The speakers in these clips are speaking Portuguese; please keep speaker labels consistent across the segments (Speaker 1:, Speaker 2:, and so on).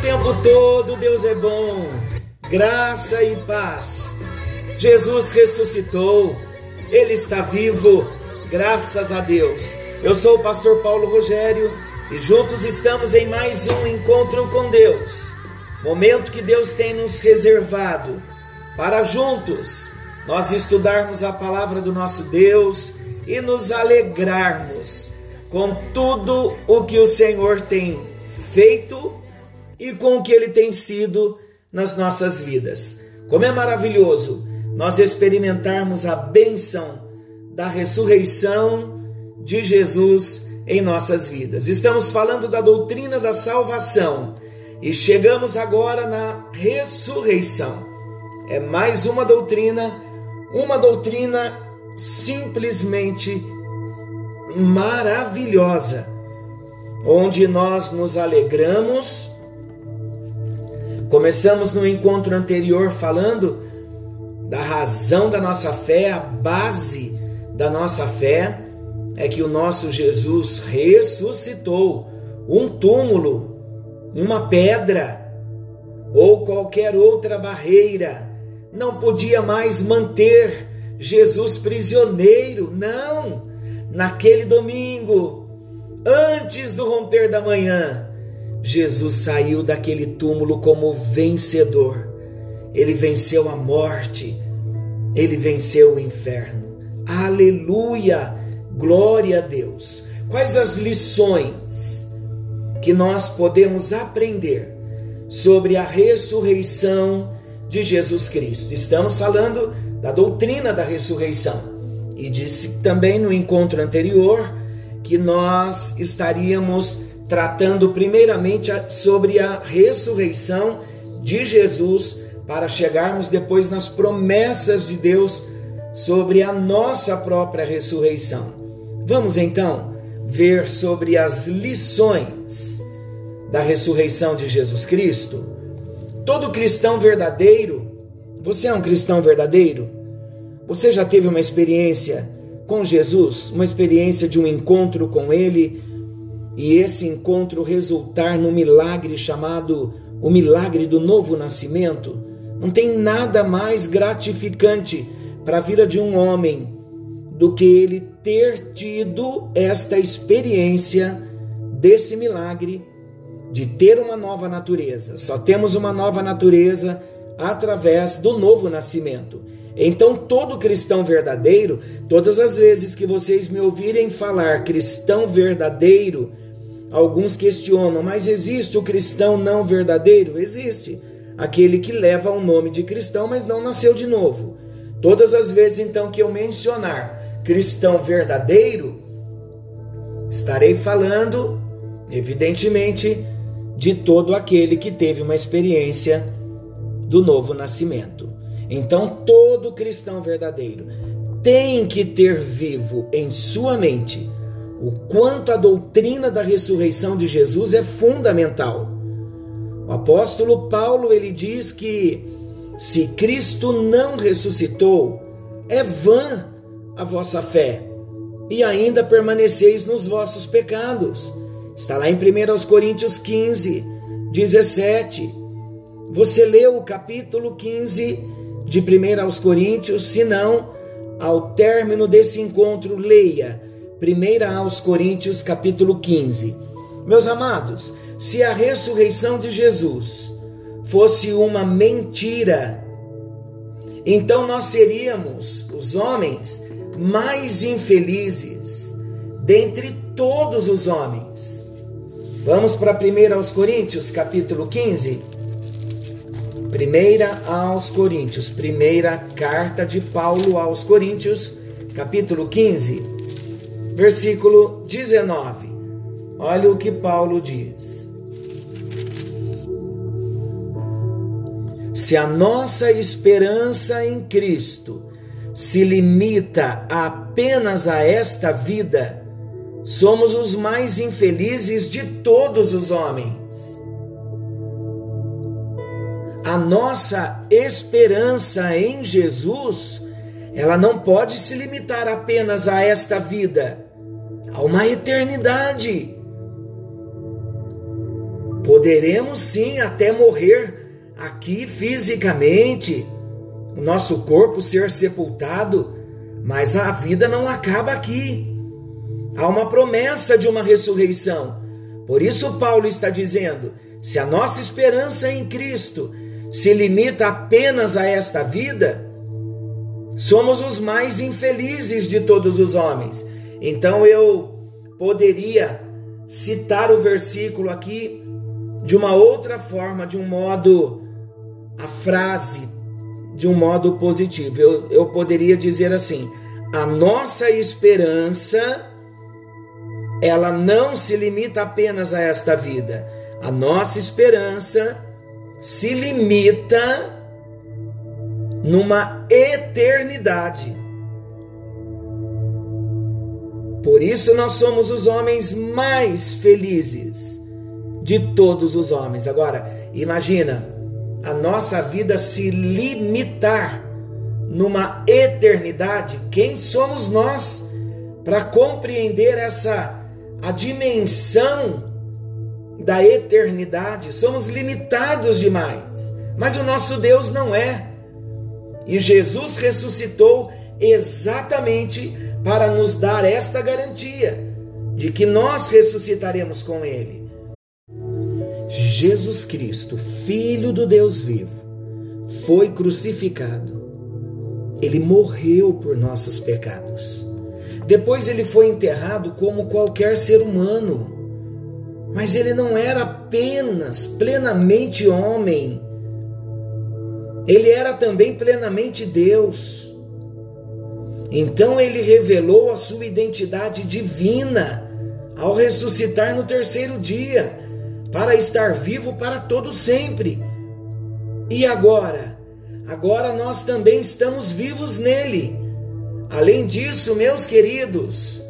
Speaker 1: tempo todo Deus é bom. Graça e paz. Jesus ressuscitou. Ele está vivo. Graças a Deus. Eu sou o pastor Paulo Rogério e juntos estamos em mais um encontro com Deus. Momento que Deus tem nos reservado para juntos nós estudarmos a palavra do nosso Deus e nos alegrarmos com tudo o que o Senhor tem feito e com o que ele tem sido nas nossas vidas. Como é maravilhoso nós experimentarmos a bênção da ressurreição de Jesus em nossas vidas. Estamos falando da doutrina da salvação e chegamos agora na ressurreição. É mais uma doutrina, uma doutrina simplesmente maravilhosa, onde nós nos alegramos. Começamos no encontro anterior falando da razão da nossa fé, a base da nossa fé é que o nosso Jesus ressuscitou. Um túmulo, uma pedra ou qualquer outra barreira não podia mais manter Jesus prisioneiro. Não! Naquele domingo, antes do romper da manhã, Jesus saiu daquele túmulo como vencedor. Ele venceu a morte, ele venceu o inferno. Aleluia! Glória a Deus. Quais as lições que nós podemos aprender sobre a ressurreição de Jesus Cristo? Estamos falando da doutrina da ressurreição. E disse também no encontro anterior que nós estaríamos tratando primeiramente sobre a ressurreição de Jesus para chegarmos depois nas promessas de Deus sobre a nossa própria ressurreição. Vamos então ver sobre as lições da ressurreição de Jesus Cristo. Todo cristão verdadeiro, você é um cristão verdadeiro? Você já teve uma experiência com Jesus, uma experiência de um encontro com Ele e esse encontro resultar no milagre chamado o milagre do novo nascimento? Não tem nada mais gratificante para a vida de um homem do que ele ter tido esta experiência desse milagre de ter uma nova natureza. Só temos uma nova natureza através do novo nascimento. Então, todo cristão verdadeiro, todas as vezes que vocês me ouvirem falar cristão verdadeiro, alguns questionam, mas existe o cristão não verdadeiro? Existe. Aquele que leva o nome de cristão, mas não nasceu de novo. Todas as vezes então que eu mencionar cristão verdadeiro, estarei falando, evidentemente, de todo aquele que teve uma experiência do novo nascimento. Então, todo cristão verdadeiro tem que ter vivo em sua mente o quanto a doutrina da ressurreição de Jesus é fundamental. O apóstolo Paulo ele diz que se Cristo não ressuscitou, é vã a vossa fé e ainda permaneceis nos vossos pecados. Está lá em 1 Coríntios 15, 17. Você leu o capítulo 15 de 1 aos Coríntios, se não, ao término desse encontro, leia 1 aos Coríntios, capítulo 15. Meus amados, se a ressurreição de Jesus fosse uma mentira, então nós seríamos os homens mais infelizes dentre todos os homens. Vamos para 1 aos Coríntios, capítulo 15. Primeira aos Coríntios, primeira carta de Paulo aos Coríntios, capítulo 15, versículo 19. Olha o que Paulo diz. Se a nossa esperança em Cristo se limita apenas a esta vida, somos os mais infelizes de todos os homens a nossa esperança em Jesus, ela não pode se limitar apenas a esta vida, a uma eternidade. Poderemos sim até morrer aqui fisicamente, o nosso corpo ser sepultado, mas a vida não acaba aqui. Há uma promessa de uma ressurreição. Por isso, Paulo está dizendo: se a nossa esperança em Cristo se limita apenas a esta vida, somos os mais infelizes de todos os homens. Então eu poderia citar o versículo aqui de uma outra forma, de um modo, a frase de um modo positivo. Eu, eu poderia dizer assim: a nossa esperança ela não se limita apenas a esta vida. A nossa esperança se limita numa eternidade. Por isso nós somos os homens mais felizes de todos os homens. Agora, imagina a nossa vida se limitar numa eternidade. Quem somos nós para compreender essa a dimensão da eternidade? Somos limitados demais. Mas o nosso Deus não é. E Jesus ressuscitou exatamente para nos dar esta garantia de que nós ressuscitaremos com Ele. Jesus Cristo, Filho do Deus vivo, foi crucificado. Ele morreu por nossos pecados. Depois ele foi enterrado como qualquer ser humano. Mas ele não era apenas plenamente homem, ele era também plenamente Deus. Então ele revelou a sua identidade divina ao ressuscitar no terceiro dia, para estar vivo para todo sempre. E agora? Agora nós também estamos vivos nele. Além disso, meus queridos,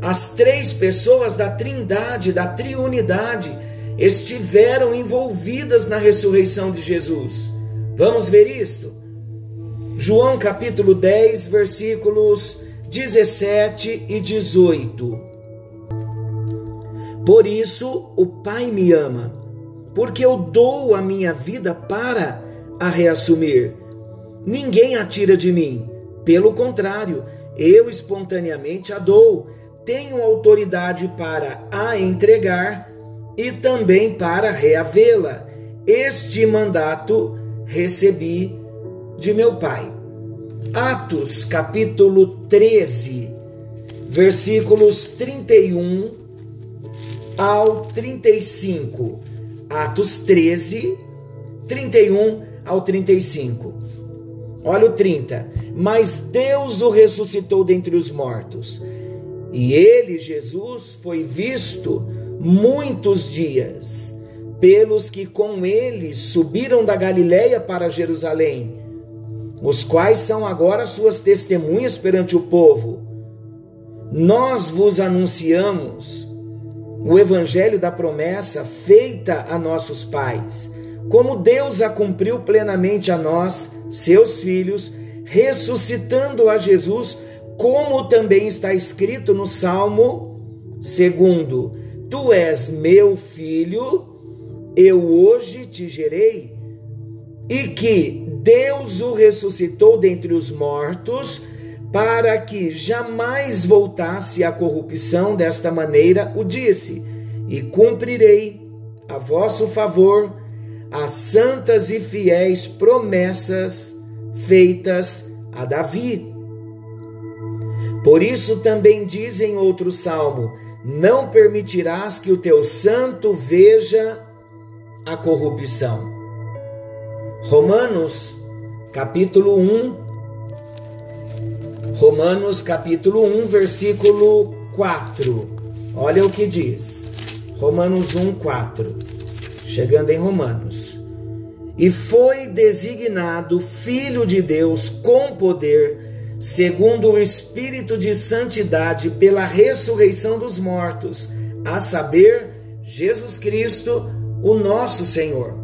Speaker 1: as três pessoas da Trindade, da Triunidade, estiveram envolvidas na ressurreição de Jesus. Vamos ver isto? João capítulo 10, versículos 17 e 18. Por isso o Pai me ama, porque eu dou a minha vida para a reassumir. Ninguém a tira de mim, pelo contrário, eu espontaneamente a dou. Tenho autoridade para a entregar e também para reavê-la. Este mandato recebi de meu Pai. Atos capítulo 13, versículos 31 ao 35. Atos 13, 31 ao 35. Olha o 30. Mas Deus o ressuscitou dentre os mortos. E ele, Jesus, foi visto muitos dias pelos que com ele subiram da Galiléia para Jerusalém, os quais são agora suas testemunhas perante o povo. Nós vos anunciamos o evangelho da promessa feita a nossos pais, como Deus a cumpriu plenamente a nós, seus filhos, ressuscitando a Jesus, como também está escrito no Salmo segundo: Tu és meu filho, eu hoje te gerei, e que Deus o ressuscitou dentre os mortos, para que jamais voltasse à corrupção, desta maneira o disse: E cumprirei a vosso favor as santas e fiéis promessas feitas a Davi. Por isso também diz em outro salmo: Não permitirás que o teu santo veja a corrupção. Romanos, capítulo 1. Romanos, capítulo 1, versículo 4. Olha o que diz. Romanos 1, 4. Chegando em Romanos. E foi designado Filho de Deus com poder, segundo o Espírito de Santidade, pela ressurreição dos mortos, a saber, Jesus Cristo o nosso Senhor.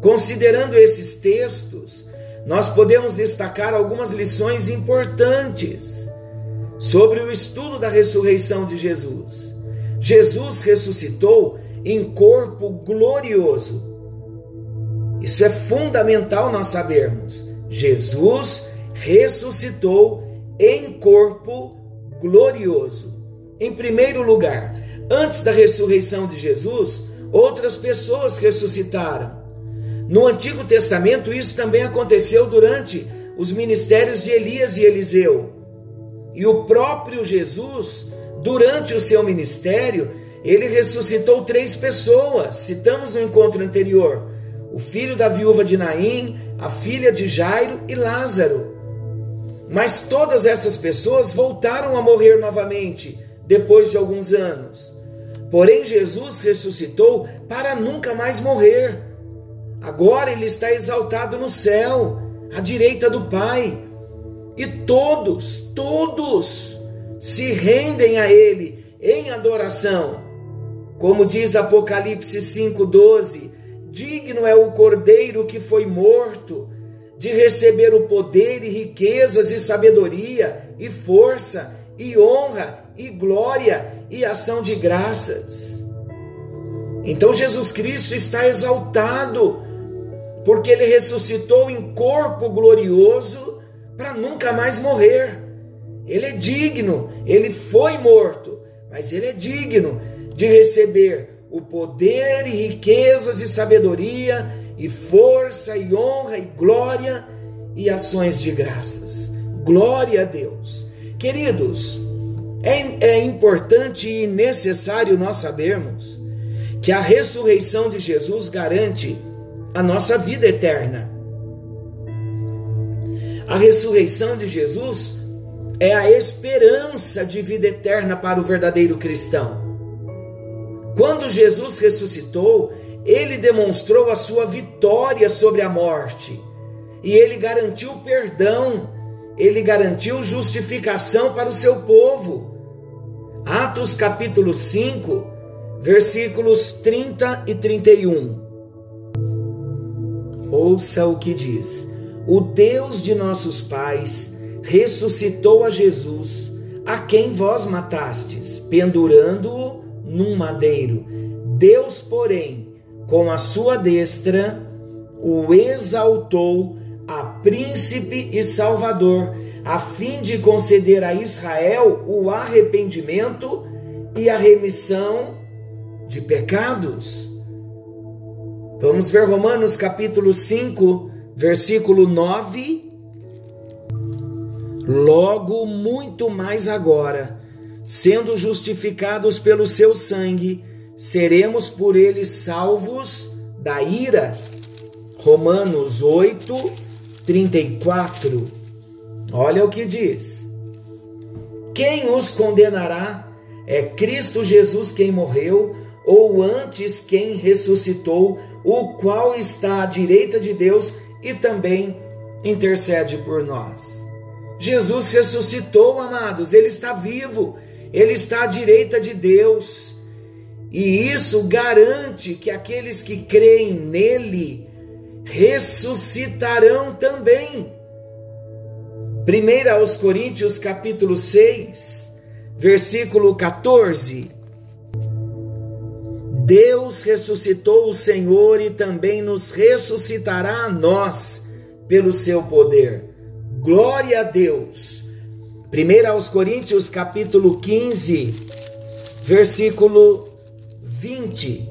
Speaker 1: Considerando esses textos, nós podemos destacar algumas lições importantes sobre o estudo da ressurreição de Jesus. Jesus ressuscitou em corpo glorioso. Isso é fundamental nós sabermos. Jesus ressuscitou em corpo glorioso. Em primeiro lugar, antes da ressurreição de Jesus, outras pessoas ressuscitaram. No Antigo Testamento, isso também aconteceu durante os ministérios de Elias e Eliseu. E o próprio Jesus, durante o seu ministério, ele ressuscitou três pessoas, citamos no encontro anterior: o filho da viúva de Naim, a filha de Jairo e Lázaro. Mas todas essas pessoas voltaram a morrer novamente depois de alguns anos. Porém, Jesus ressuscitou para nunca mais morrer. Agora ele está exaltado no céu, à direita do Pai. E todos, todos se rendem a ele em adoração. Como diz Apocalipse 5:12, digno é o cordeiro que foi morto de receber o poder e riquezas e sabedoria e força e honra e glória e ação de graças. Então Jesus Cristo está exaltado, porque ele ressuscitou em corpo glorioso para nunca mais morrer. Ele é digno, ele foi morto, mas ele é digno de receber o poder e riquezas e sabedoria e força e honra e glória e ações de graças. Glória a Deus. Queridos, é, é importante e necessário nós sabermos que a ressurreição de Jesus garante a nossa vida eterna. A ressurreição de Jesus é a esperança de vida eterna para o verdadeiro cristão. Quando Jesus ressuscitou, ele demonstrou a sua vitória sobre a morte e ele garantiu perdão, ele garantiu justificação para o seu povo. Atos capítulo 5, versículos 30 e 31. Ouça o que diz: O Deus de nossos pais ressuscitou a Jesus, a quem vós matastes, pendurando-o num madeiro. Deus, porém, com a sua destra, o exaltou a príncipe e salvador a fim de conceder a Israel o arrependimento e a remissão de pecados. Vamos ver Romanos capítulo 5, versículo 9. Logo, muito mais agora, sendo justificados pelo seu sangue, seremos por ele salvos da ira. Romanos 8, 34. Olha o que diz: Quem os condenará? É Cristo Jesus quem morreu, ou antes quem ressuscitou, o qual está à direita de Deus e também intercede por nós. Jesus ressuscitou, amados, ele está vivo, ele está à direita de Deus. E isso garante que aqueles que creem nele ressuscitarão também. 1 aos Coríntios capítulo 6, versículo 14. Deus ressuscitou o Senhor e também nos ressuscitará a nós pelo seu poder. Glória a Deus. 1 aos Coríntios capítulo 15, versículo 20.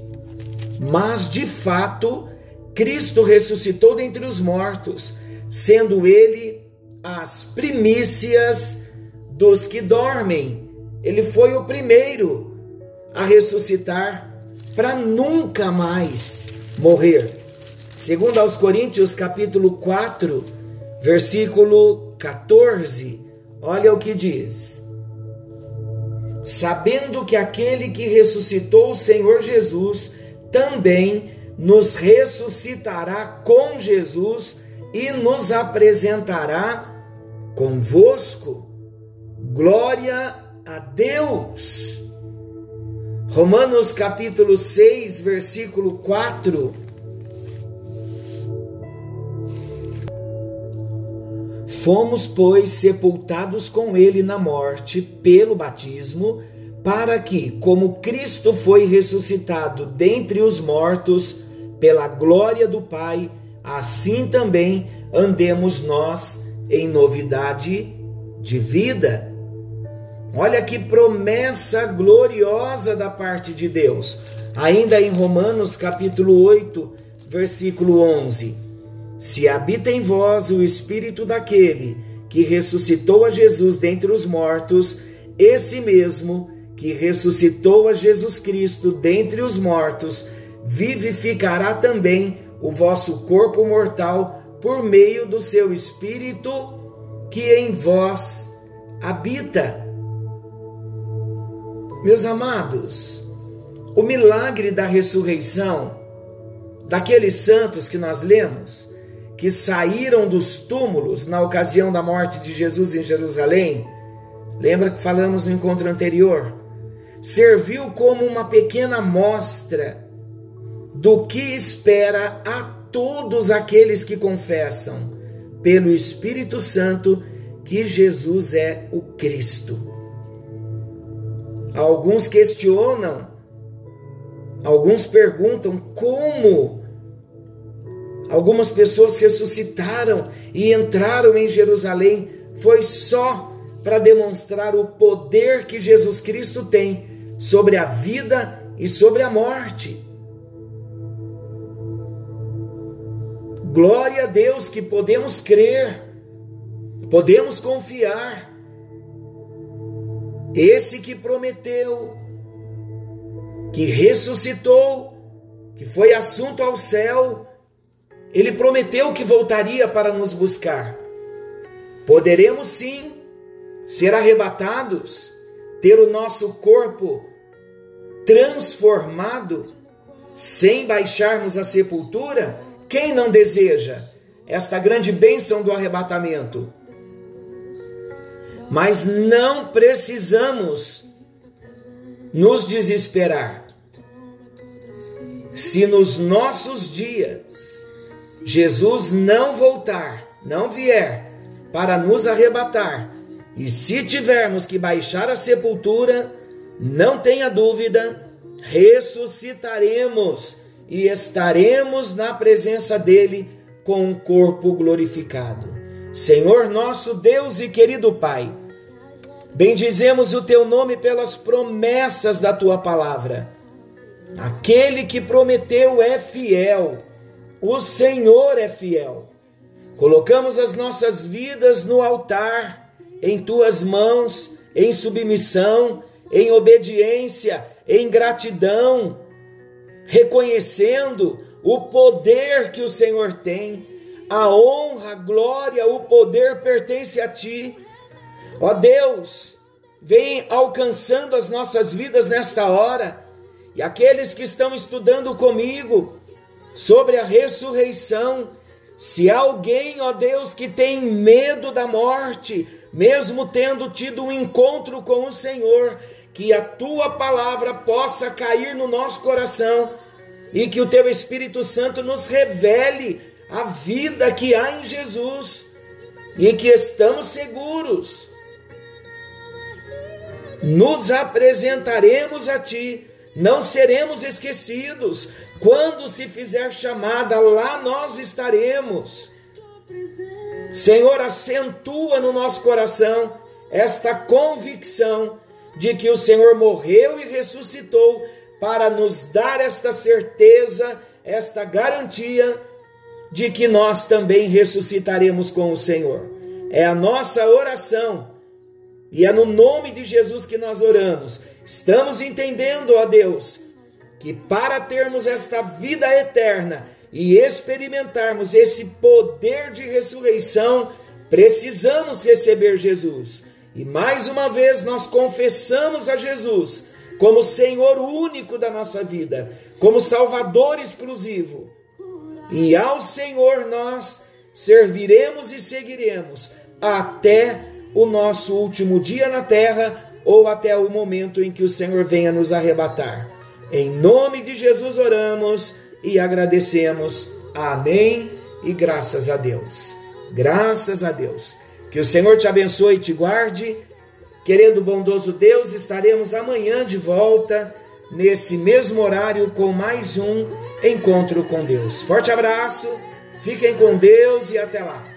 Speaker 1: Mas de fato, Cristo ressuscitou dentre os mortos, sendo ele as primícias dos que dormem. Ele foi o primeiro a ressuscitar para nunca mais morrer. Segundo aos Coríntios capítulo 4, versículo 14, olha o que diz: Sabendo que aquele que ressuscitou o Senhor Jesus também nos ressuscitará com Jesus e nos apresentará convosco. Glória a Deus. Romanos capítulo 6, versículo 4. Fomos, pois, sepultados com ele na morte pelo batismo, para que, como Cristo foi ressuscitado dentre os mortos, pela glória do Pai, assim também andemos nós em novidade de vida. Olha que promessa gloriosa da parte de Deus. Ainda em Romanos capítulo 8, versículo 11. Se habita em vós o espírito daquele que ressuscitou a Jesus dentre os mortos, esse mesmo que ressuscitou a Jesus Cristo dentre os mortos, vivificará também o vosso corpo mortal por meio do seu espírito que em vós habita. Meus amados, o milagre da ressurreição daqueles santos que nós lemos, que saíram dos túmulos na ocasião da morte de Jesus em Jerusalém, lembra que falamos no encontro anterior? Serviu como uma pequena mostra do que espera a todos aqueles que confessam, pelo Espírito Santo, que Jesus é o Cristo. Alguns questionam, alguns perguntam como Algumas pessoas ressuscitaram e entraram em Jerusalém. Foi só para demonstrar o poder que Jesus Cristo tem sobre a vida e sobre a morte. Glória a Deus que podemos crer, podemos confiar. Esse que prometeu, que ressuscitou, que foi assunto ao céu, ele prometeu que voltaria para nos buscar. Poderemos sim ser arrebatados, ter o nosso corpo transformado, sem baixarmos a sepultura? Quem não deseja esta grande bênção do arrebatamento? Mas não precisamos nos desesperar. Se nos nossos dias Jesus não voltar, não vier para nos arrebatar, e se tivermos que baixar a sepultura, não tenha dúvida, ressuscitaremos e estaremos na presença dele com um corpo glorificado. Senhor nosso Deus e querido Pai, bendizemos o teu nome pelas promessas da tua palavra. Aquele que prometeu é fiel o Senhor é fiel. Colocamos as nossas vidas no altar, em tuas mãos, em submissão, em obediência, em gratidão, reconhecendo o poder que o Senhor tem, a honra, a glória, o poder pertence a ti. Ó Deus, vem alcançando as nossas vidas nesta hora, e aqueles que estão estudando comigo, sobre a ressurreição. Se alguém, ó Deus, que tem medo da morte, mesmo tendo tido um encontro com o Senhor, que a tua palavra possa cair no nosso coração e que o teu Espírito Santo nos revele a vida que há em Jesus e que estamos seguros. Nos apresentaremos a ti não seremos esquecidos. Quando se fizer chamada, lá nós estaremos. Senhor, acentua no nosso coração esta convicção de que o Senhor morreu e ressuscitou para nos dar esta certeza, esta garantia de que nós também ressuscitaremos com o Senhor. É a nossa oração e é no nome de Jesus que nós oramos. Estamos entendendo, ó Deus, que para termos esta vida eterna e experimentarmos esse poder de ressurreição, precisamos receber Jesus. E mais uma vez nós confessamos a Jesus como Senhor único da nossa vida, como Salvador exclusivo. E ao Senhor nós serviremos e seguiremos até o nosso último dia na terra ou até o momento em que o Senhor venha nos arrebatar. Em nome de Jesus oramos e agradecemos. Amém e graças a Deus. Graças a Deus. Que o Senhor te abençoe e te guarde. Querendo bondoso Deus, estaremos amanhã de volta, nesse mesmo horário, com mais um encontro com Deus. Forte abraço, fiquem com Deus e até lá.